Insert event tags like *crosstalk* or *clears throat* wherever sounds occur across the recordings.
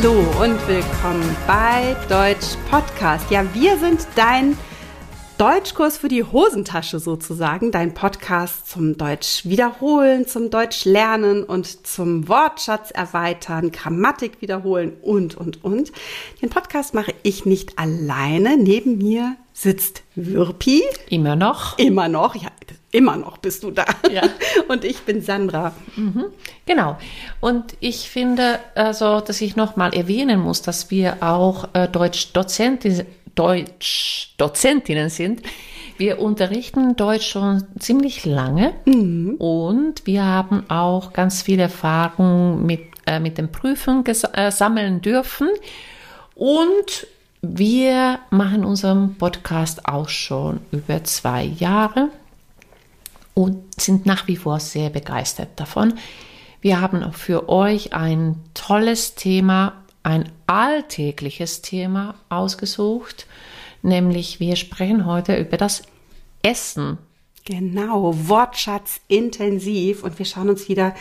Hallo und willkommen bei Deutsch Podcast. Ja, wir sind dein Deutschkurs für die Hosentasche sozusagen, dein Podcast zum Deutsch wiederholen, zum Deutsch lernen und zum Wortschatz erweitern, Grammatik wiederholen und, und, und. Den Podcast mache ich nicht alleine. Neben mir sitzt Wirpi. Immer noch. Immer noch, ja, immer noch bist du da. Ja. *laughs* Und ich bin Sandra. Mhm. Genau. Und ich finde, also, dass ich nochmal erwähnen muss, dass wir auch äh, Deutsch-Dozenti Deutsch-Dozentinnen sind. Wir unterrichten Deutsch schon ziemlich lange Mhm. und wir haben auch ganz viel Erfahrung mit, äh, mit den Prüfungen ges- äh, sammeln dürfen. Und wir machen unseren Podcast auch schon über zwei Jahre und sind nach wie vor sehr begeistert davon. Wir haben auch für euch ein tolles Thema, ein alltägliches Thema ausgesucht, nämlich wir sprechen heute über das Essen. Genau, Wortschatz intensiv und wir schauen uns wieder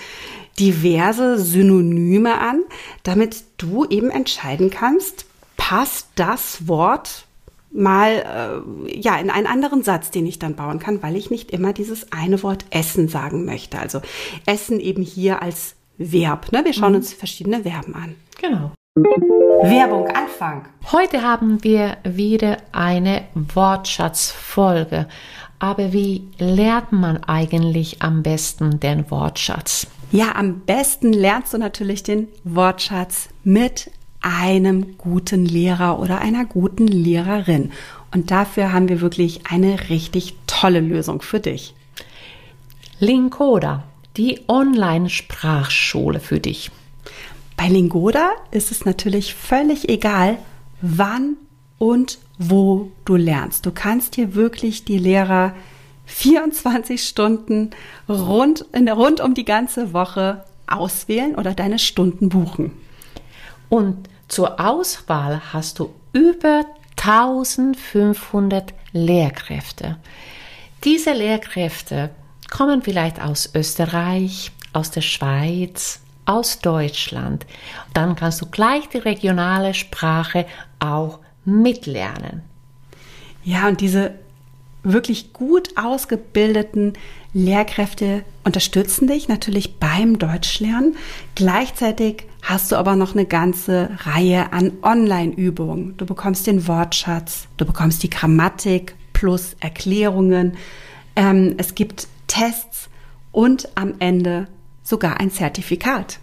diverse Synonyme an, damit du eben entscheiden kannst, passt das Wort mal äh, ja in einen anderen Satz, den ich dann bauen kann, weil ich nicht immer dieses eine Wort Essen sagen möchte. Also Essen eben hier als Verb. Ne? Wir schauen uns verschiedene Verben an. Genau. Werbung Anfang. Heute haben wir wieder eine Wortschatzfolge. Aber wie lernt man eigentlich am besten den Wortschatz? Ja, am besten lernst du natürlich den Wortschatz mit einem guten Lehrer oder einer guten Lehrerin. Und dafür haben wir wirklich eine richtig tolle Lösung für dich. Linkoda, die Online-Sprachschule für dich. Bei Lingoda ist es natürlich völlig egal, wann und wo du lernst. Du kannst hier wirklich die Lehrer 24 Stunden rund, rund um die ganze Woche auswählen oder deine Stunden buchen. Und zur Auswahl hast du über 1500 Lehrkräfte. Diese Lehrkräfte kommen vielleicht aus Österreich, aus der Schweiz, aus Deutschland. Dann kannst du gleich die regionale Sprache auch mitlernen. Ja, und diese wirklich gut ausgebildeten Lehrkräfte unterstützen dich natürlich beim Deutschlernen. Gleichzeitig hast du aber noch eine ganze Reihe an Online-Übungen. Du bekommst den Wortschatz, du bekommst die Grammatik plus Erklärungen. Ähm, es gibt Tests und am Ende sogar ein Zertifikat.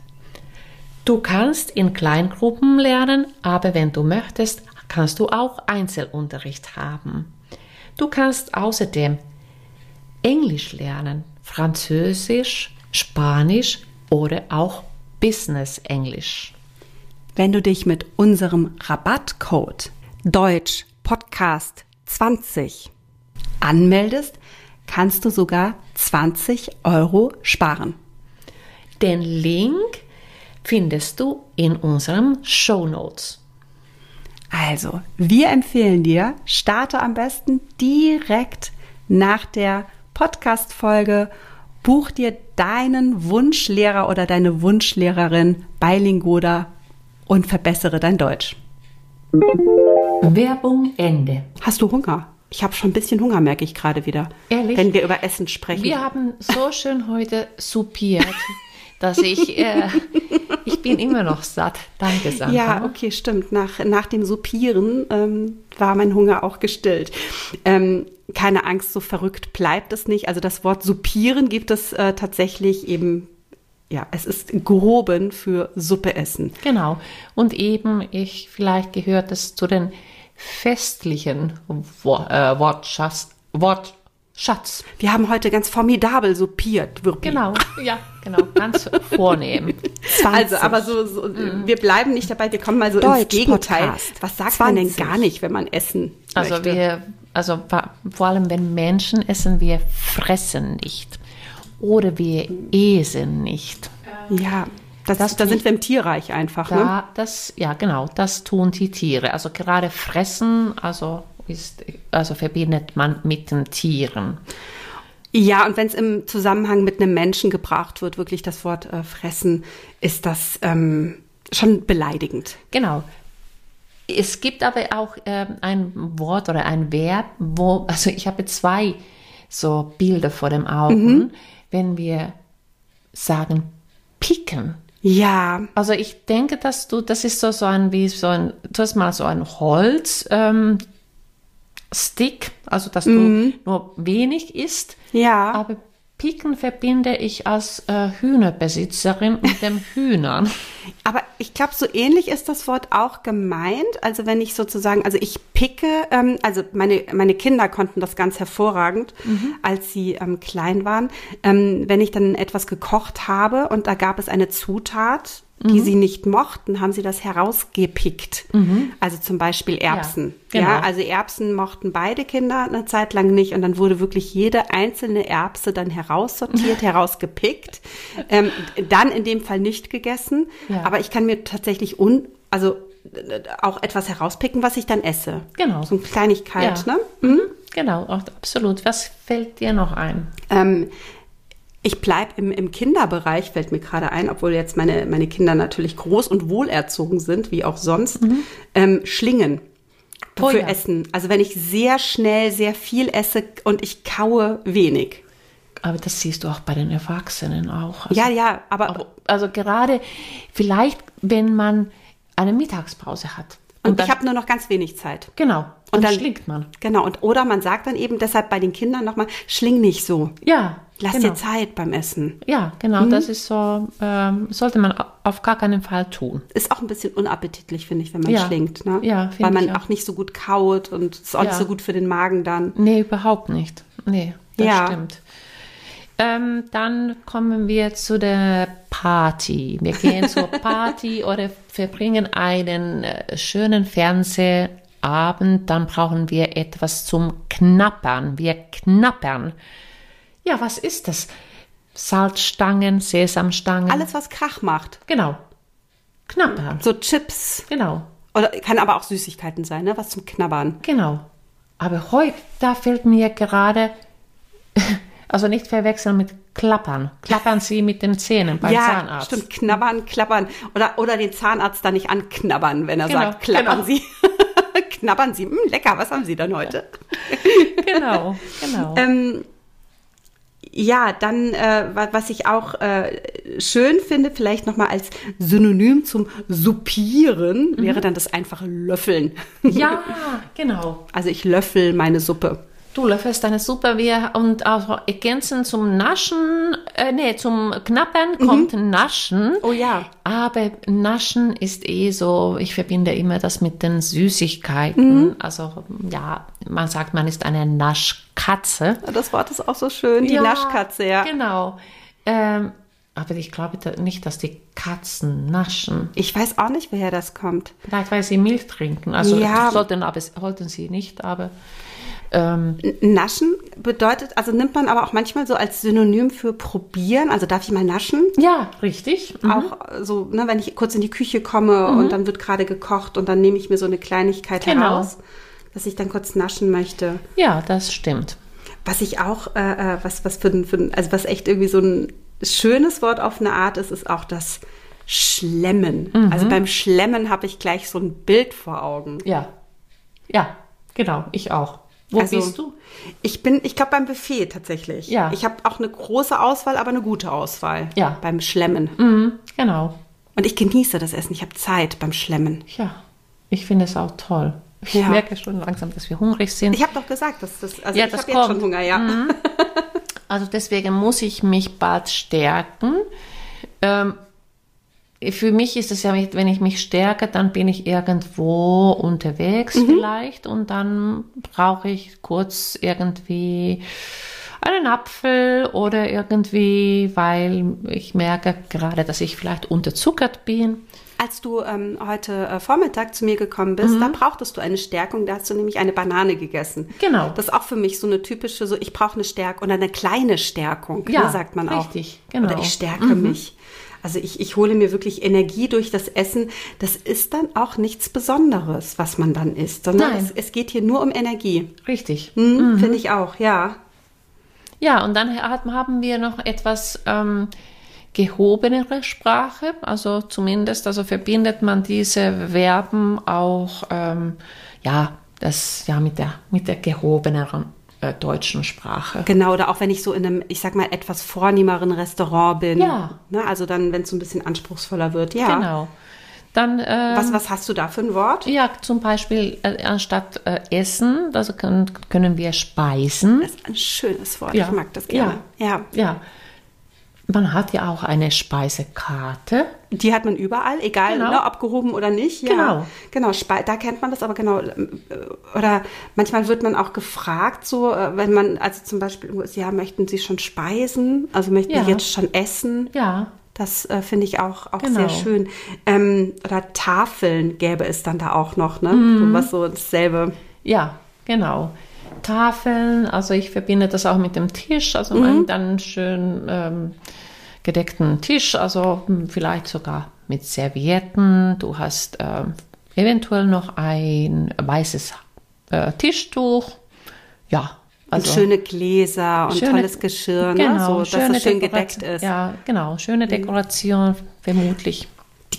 Du kannst in Kleingruppen lernen, aber wenn du möchtest, kannst du auch Einzelunterricht haben. Du kannst außerdem Englisch lernen, Französisch, Spanisch oder auch Business Englisch. Wenn du dich mit unserem Rabattcode Deutsch Podcast 20 anmeldest, kannst du sogar 20 Euro sparen. Den Link findest du in unseren Show Notes. Also, wir empfehlen dir, starte am besten direkt nach der Podcast-Folge, buch dir deinen Wunschlehrer oder deine Wunschlehrerin bei Lingoda und verbessere dein Deutsch. Werbung Ende. Hast du Hunger? Ich habe schon ein bisschen Hunger, merke ich gerade wieder. Ehrlich? Wenn wir über Essen sprechen. Wir haben so schön heute soupiert, dass ich, äh, ich bin immer noch satt. Danke, Sandra. Ja, okay, stimmt. Nach, nach dem Supieren ähm, war mein Hunger auch gestillt. Ähm, keine Angst, so verrückt bleibt es nicht. Also das Wort supieren gibt es äh, tatsächlich eben, ja, es ist gehoben für Suppe essen. Genau. Und eben, ich, vielleicht gehört es zu den festlichen Wo äh, Wortschatz, Wortschatz. Wir haben heute ganz formidabel supiert, Wirpi. Genau, ja, genau, ganz vornehm. 20. Also, aber so, so wir bleiben nicht dabei, wir kommen mal so ins Deutsch Gegenteil. Podcast. Was sagt man denn 20. gar nicht, wenn man essen Also möchte? wir, also vor allem wenn Menschen essen, wir fressen nicht. Oder wir essen nicht. ja, das, Das da sind wir im Tierreich einfach, ne? Da, das, ja, genau, das tun die Tiere. Also gerade fressen, also ist, also verbindet man mit den Tieren. Ja, und wenn es im Zusammenhang mit einem Menschen gebraucht wird, wirklich das Wort äh, fressen, ist das ähm, schon beleidigend. Genau. Es gibt aber auch äh, ein Wort oder ein Verb, wo, also ich habe zwei so Bilder vor dem Augen, wenn wir sagen picken. Ja, Also ich denke, dass du, das ist so, so ein, wie so ein, du hast mal so ein Holz, ähm, Stick, also dass du nur wenig isst. ja. Aber Piken verbinde ich als äh, Hühnerbesitzerin mit dem *laughs* Hühnern. Aber ich glaube, so ähnlich ist das Wort auch gemeint. Also wenn ich sozusagen, also ich picke, ähm, also meine, meine Kinder konnten das ganz hervorragend, als sie ähm, klein waren. Ähm, wenn ich dann etwas gekocht habe und da gab es eine Zutat, die sie nicht mochten, haben sie das herausgepickt. Also zum Beispiel Erbsen. Ja, Ja, genau. also Erbsen mochten beide Kinder eine Zeit lang nicht und dann wurde wirklich jede einzelne Erbse dann heraussortiert, *laughs* herausgepickt. Ähm, dann in dem Fall nicht gegessen, Ja. aber ich kann mir tatsächlich un, also auch etwas herauspicken, was ich dann esse. Genau. So eine Kleinigkeit, Ja. ne? Mhm. Genau, auch- absolut. Was fällt dir noch ein? Ähm, ich bleibe im, im Kinderbereich, fällt mir gerade ein, obwohl jetzt meine, meine Kinder natürlich groß und wohlerzogen sind, wie auch sonst. Ähm, Schlingen Oh für ja. Essen. Also wenn ich sehr schnell sehr viel esse und ich kaue wenig. Aber das siehst du auch bei den Erwachsenen auch. Also, Ja, ja, aber auch- also gerade vielleicht, wenn man eine Mittagspause hat. Und dann, ich habe nur noch ganz wenig Zeit. genau, Und dann schlingt man. Genau, und oder man sagt dann eben deshalb bei den Kindern nochmal, schling nicht so. Ja, Lass genau. dir Zeit beim Essen. Ja, genau, das ist so, ähm, sollte man au- auf gar keinen Fall tun. Ist auch ein bisschen unappetitlich, finde ich, wenn man Ja. schlingt. Ne? Ja, finde Weil man auch. auch nicht so gut kaut und ist auch nicht Ja. so gut für den Magen dann. Nee, überhaupt nicht. Nee, das Ja. stimmt. Ähm, dann kommen wir zu der Party. Wir gehen zur *laughs* Party oder verbringen einen äh, schönen Fernsehabend. Dann brauchen wir etwas zum Knappern. Wir knappern. Ja, was ist das? Salzstangen, Sesamstangen. Alles, was Krach macht. Genau. Knappern. So Chips. Genau. Oder kann aber auch Süßigkeiten sein, ne? Was zum Knabbern. Genau. Aber heute, da fällt mir gerade, also nicht verwechseln mit Klappern. Klappern Sie mit den Zähnen beim ja, Zahnarzt. stimmt. Knabbern, klappern. Oder, oder den Zahnarzt da nicht anknabbern, wenn er Genau, sagt, klappern genau. Sie. *laughs* knabbern Sie. Hm, lecker, was haben Sie dann heute? Genau, genau. *laughs* Ähm, ja, dann, äh, wa- was ich auch äh, schön finde, vielleicht nochmal als Synonym zum Suppieren, wäre dann das einfache Löffeln. ja, *laughs* genau. Also ich löffel meine Suppe. Du löffelst deine Suppe wir und auch ergänzend zum Naschen, äh, nee, zum Knappern kommt Naschen. Oh ja. Aber Naschen ist eh so, ich verbinde immer das mit den Süßigkeiten. Also ja, man sagt, man ist eine Naschkatze. Das Wort ist auch so schön, die Ja, Naschkatze, ja. Genau. Ähm, aber ich glaube nicht, dass die Katzen naschen. Ich weiß auch nicht, woher das kommt. Vielleicht, weil sie Milch trinken. Also Ja. sollten, aber, sollten sie nicht, aber ähm, Naschen bedeutet, also nimmt man aber auch manchmal so als Synonym für probieren. Also darf ich mal naschen? ja, richtig. Mhm. Auch äh, so, ne, wenn ich kurz in die Küche komme und dann wird gerade gekocht und dann nehme ich mir so eine Kleinigkeit Genau. heraus, dass ich dann kurz naschen möchte. Ja, das stimmt. Was ich auch, äh, äh, was, was für, ein- für, also was echt irgendwie so ein schönes Wort auf eine Art ist, ist auch das Schlemmen. Mhm. Also beim Schlemmen habe ich gleich so ein Bild vor Augen. Ja. Ja, genau, ich auch. Wo Also, bist du? Ich bin, ich glaube beim Buffet tatsächlich. Ja. Ich habe auch eine große Auswahl, aber eine gute Auswahl. Ja. Beim Schlemmen. Mhm, genau. Und ich genieße das Essen. Ich habe Zeit beim Schlemmen. Ja, ich finde es auch toll. Ich Ja. merke schon langsam, dass wir hungrig sind. Ich habe doch gesagt, dass das, also Ja, ich das habe jetzt kommt. Mhm. schon Hunger, ja. *laughs* Also deswegen muss ich mich bald stärken. Ähm, für mich ist es ja, wenn ich mich stärke, dann bin ich irgendwo unterwegs Mhm. vielleicht und dann brauche ich kurz irgendwie einen Apfel oder irgendwie, weil ich merke gerade, dass ich vielleicht unterzuckert bin. Als du ähm, heute äh, Vormittag zu mir gekommen Mhm. bist, da brauchtest du eine Stärkung. Da hast du nämlich eine Banane gegessen. Genau. Das ist auch für mich so eine typische, so ich brauche eine Stärkung oder eine kleine Stärkung, Ja, ne, sagt man auch. richtig, genau. Oder ich stärke mich. Also ich, ich hole mir wirklich Energie durch das Essen. Das ist dann auch nichts Besonderes, was man dann isst, sondern Nein. es, es geht hier nur um Energie. Richtig. Hm, Finde ich auch, ja. Ja, und dann hat- haben wir noch etwas, ähm, gehobenere Sprache, also zumindest, also verbindet man diese Verben auch, ähm, ja, das, ja, mit der, mit der gehobeneren äh, deutschen Sprache. Genau, oder auch wenn ich so in einem, ich sag mal, etwas vornehmeren Restaurant bin. Ja. Ne, also dann, wenn es so ein bisschen anspruchsvoller wird, ja. Genau. Dann, ähm, Was, was hast du da für ein Wort? ja, zum Beispiel äh, anstatt äh, Essen, also können, können wir speisen. Das ist ein schönes Wort. Ja. Ich mag das gerne. Ja. Ja. Man hat ja auch eine Speisekarte. Die hat man überall, egal Genau. ne, abgehoben oder nicht. Ja. Genau. Genau, Spe da kennt man das aber genau. äh, Oder manchmal wird man auch gefragt, so, äh, wenn man, also zum Beispiel, ja, möchten Sie schon speisen? Also möchten Ja. Sie jetzt schon essen? Ja, Das äh, finde ich auch, auch Genau. sehr schön. Ähm, oder Tafeln gäbe es dann da auch noch, ne? Mhm. So was so dasselbe. ja, genau. Tafeln, also ich verbinde das auch mit dem Tisch, also Mhm. einen dann schön ähm, gedeckten Tisch, also hm, vielleicht sogar mit Servietten. Du hast ähm, eventuell noch ein weißes äh, Tischtuch. Ja, also und schöne Gläser und schöne- tolles Geschirr, ne? Genau, so, dass das schön Dekoration- gedeckt ist. Ja, genau, schöne Dekoration, vermutlich.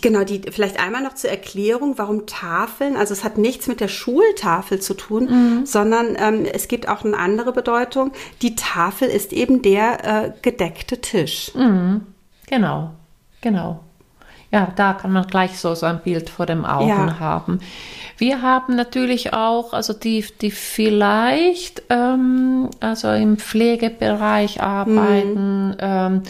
Genau, die vielleicht einmal noch zur Erklärung, warum Tafeln, also es hat nichts mit der Schultafel zu tun, Mhm. sondern ähm, es gibt auch eine andere Bedeutung. Die Tafel ist eben der äh, gedeckte Tisch. Genau, genau. Ja, da kann man gleich so, so ein Bild vor dem Augen Ja. haben. Wir haben natürlich auch, also die, die vielleicht ähm, also im Pflegebereich arbeiten, ähm,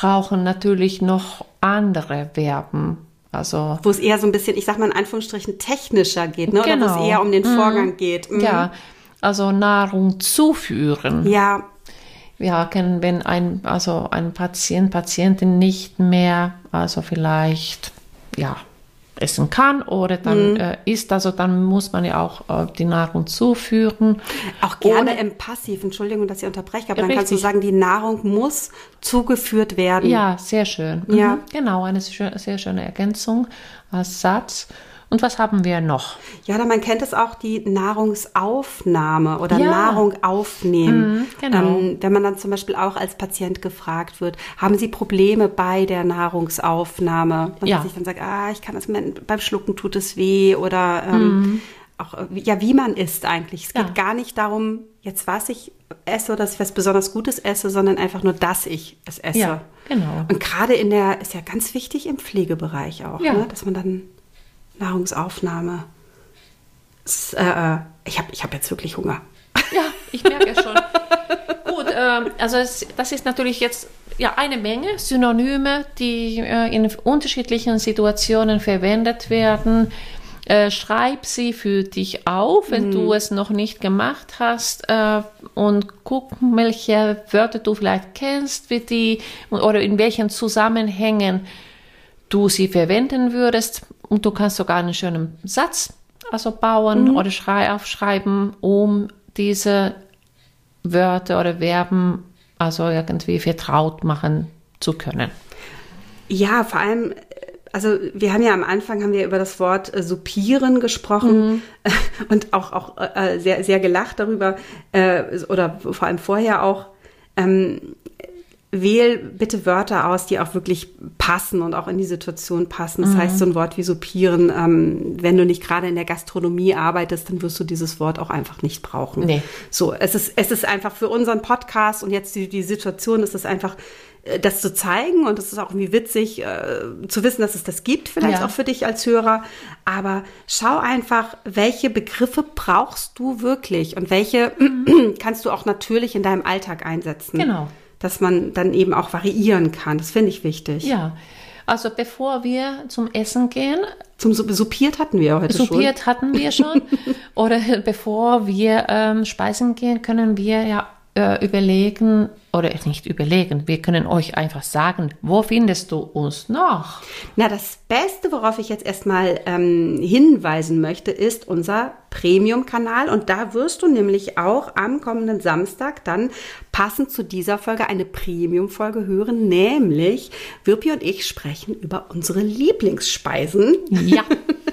brauchen natürlich noch andere Verben. Also Wo es eher so ein bisschen, ich sag mal in Anführungsstrichen, technischer geht, ne? oder wo Genau. es eher um den Vorgang geht. Mhm. ja, also Nahrung zuführen. Ja, Ja, kennen, wenn ein, also ein Patient, Patientin nicht mehr, also vielleicht, ja, essen kann oder dann Mhm. äh, isst, also dann muss man ja auch äh, die Nahrung zuführen. auch gerne Ohne- im Passiv. Entschuldigung, dass ich unterbreche, aber dann kannst du Richtig. sagen, die Nahrung muss zugeführt werden. Ja, sehr schön. Ja. Mhm, genau, eine sehr schöne Ergänzung als Satz. Und was haben wir noch? Ja, man kennt es auch, die Nahrungsaufnahme oder Ja. Nahrung aufnehmen. Mhm, genau. Ähm, wenn man dann zum Beispiel auch als Patient gefragt wird, haben Sie Probleme bei der Nahrungsaufnahme? Und Ja. dass ich dann sage, ah, ich kann das, beim Schlucken tut es weh oder ähm, auch, äh, ja, wie man isst eigentlich. Es geht Mhm. Ja. gar nicht darum, jetzt was ich esse oder dass ich was besonders Gutes esse, sondern einfach nur, dass ich es esse. Ja, genau. Und gerade in der, ist ja ganz wichtig im Pflegebereich auch, Ja. ne? dass man dann Nahrungsaufnahme. Es, äh, äh, ich habe ich hab jetzt wirklich Hunger. *laughs* Ja, ich merke schon. Gut, ähm, also es, das ist natürlich jetzt ja eine Menge Synonyme, die äh, in unterschiedlichen Situationen verwendet werden. Äh, schreib sie für dich auf, wenn du es noch nicht gemacht hast äh, und guck, welche Wörter du vielleicht kennst, wie die oder in welchen Zusammenhängen du sie verwenden würdest. Und du kannst sogar einen schönen Satz also bauen oder schrei aufschreiben, um diese Wörter oder Verben also irgendwie vertraut machen zu können. Ja, vor allem, also wir haben ja am Anfang haben wir über das Wort äh, supieren gesprochen *laughs* und auch, auch äh, sehr, sehr gelacht darüber äh, oder vor allem vorher auch. Ähm, wähl bitte Wörter aus, die auch wirklich passen und auch in die Situation passen. Das heißt, so ein Wort wie supieren, ähm, wenn du nicht gerade in der Gastronomie arbeitest, dann wirst du dieses Wort auch einfach nicht brauchen. Nee. So, es ist, es ist einfach für unseren Podcast und jetzt die, die Situation ist es einfach, äh, das zu zeigen und es ist auch irgendwie witzig äh, zu wissen, dass es das gibt, vielleicht Ja. auch für dich als Hörer. Aber schau einfach, welche Begriffe brauchst du wirklich und welche *clears throat* kannst du auch natürlich in deinem Alltag einsetzen. Genau. Dass man dann eben auch variieren kann. Das finde ich wichtig. Ja, also bevor wir zum Essen gehen, Zum Sup- Supiert hatten wir heute Supiert hatten wir schon. Oder *laughs* bevor wir ähm, speisen gehen, können wir ja äh, überlegen, oder nicht überlegen, wir können euch einfach sagen, wo findest du uns noch? Na, das Beste, worauf ich jetzt erstmal ähm, hinweisen möchte, ist unser Premium-Kanal. Und da wirst du nämlich auch am kommenden Samstag dann passend zu dieser Folge eine Premium-Folge hören, nämlich Wirpi und ich sprechen über unsere Lieblingsspeisen. Ja, *laughs*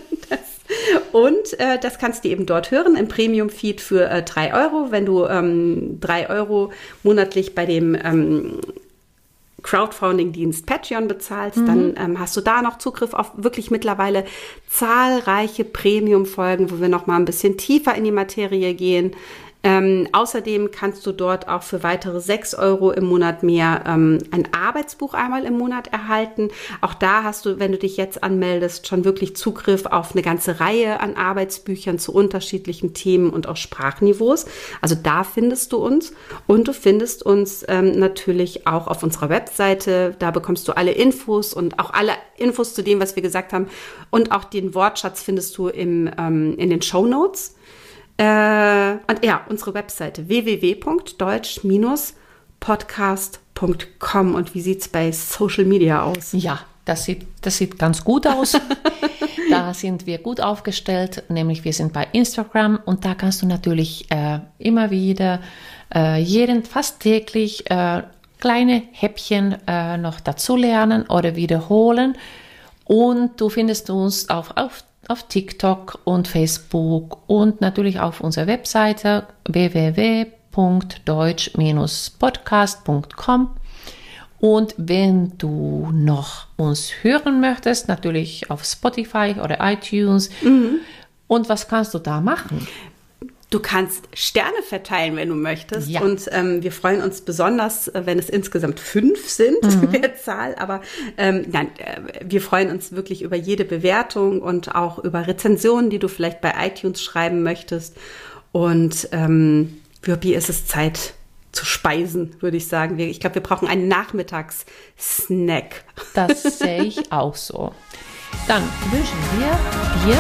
Und äh, das kannst du eben dort hören im Premium-Feed für äh, 3 Euro. Wenn du ähm, 3 Euro monatlich bei dem ähm, Crowdfunding-Dienst Patreon bezahlst, mhm. dann ähm, hast du da noch Zugriff auf wirklich mittlerweile zahlreiche Premium-Folgen, wo wir noch mal ein bisschen tiefer in die Materie gehen. Ähm, außerdem kannst du dort auch für weitere 6 Euro im Monat mehr ähm, ein Arbeitsbuch einmal im Monat erhalten. Auch da hast du, wenn du dich jetzt anmeldest, schon wirklich Zugriff auf eine ganze Reihe an Arbeitsbüchern zu unterschiedlichen Themen und auch Sprachniveaus. Also da findest du uns und du findest uns ähm, natürlich auch auf unserer Webseite. Da bekommst du alle Infos und auch alle Infos zu dem, was wir gesagt haben. Und auch den Wortschatz findest du im, ähm, in den Show Notes. Äh, und ja, unsere Webseite www.deutsch-podcast.com. Und wie sieht es bei Social Media aus? Ja, das sieht, das sieht ganz gut aus. *laughs* da sind wir gut aufgestellt, nämlich wir sind bei Instagram und da kannst du natürlich äh, immer wieder äh, jeden, fast täglich äh, kleine Häppchen äh, noch dazu lernen oder wiederholen. Und du findest uns auch auf auf TikTok und Facebook und natürlich auf unserer Webseite www.deutsch-podcast.com. Und wenn du noch uns hören möchtest, natürlich auf Spotify oder iTunes. Mhm. Und was kannst du da machen? Du kannst Sterne verteilen, wenn du möchtest. Ja. Und ähm, wir freuen uns besonders, äh, wenn es insgesamt fünf sind, *laughs* mhm. der Zahl. Aber ähm, nein, äh, wir freuen uns wirklich über jede Bewertung und auch über Rezensionen, die du vielleicht bei iTunes schreiben möchtest. Und ähm, Wirpi, ist es Zeit zu speisen, würde ich sagen. Ich glaube, wir brauchen einen Nachmittagssnack. Das sehe ich *laughs* auch so. Dann wünschen wir dir,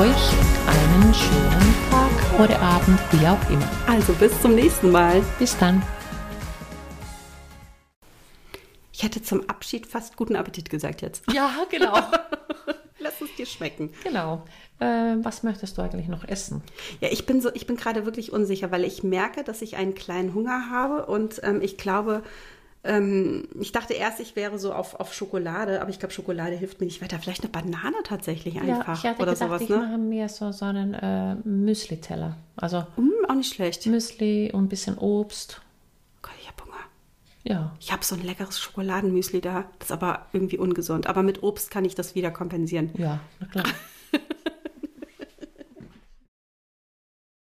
euch einen schönen Tag oder Abend, wie auch immer. Also bis zum nächsten Mal. Bis dann. Ich hätte zum Abschied fast guten Appetit gesagt jetzt. Ja, genau. *laughs* Lass es dir schmecken. Genau. Äh, was möchtest du eigentlich noch essen? Ja, ich bin so, ich bin gerade wirklich unsicher, weil ich merke, dass ich einen kleinen Hunger habe und ähm, ich glaube, ähm, ich dachte erst, ich wäre so auf, auf Schokolade, aber ich glaube, Schokolade hilft mir nicht weiter. Vielleicht eine Banane tatsächlich einfach ja, ich oder gedacht, sowas. Ich ne? mache mir so, so einen äh, Müsli-Teller. Also mm, auch nicht schlecht. Müsli und ein bisschen Obst. Gott, ich habe Hunger. Ja. Ich habe so ein leckeres Schokoladenmüsli da. Das ist aber irgendwie ungesund. Aber mit Obst kann ich das wieder kompensieren. Ja, na klar. *laughs*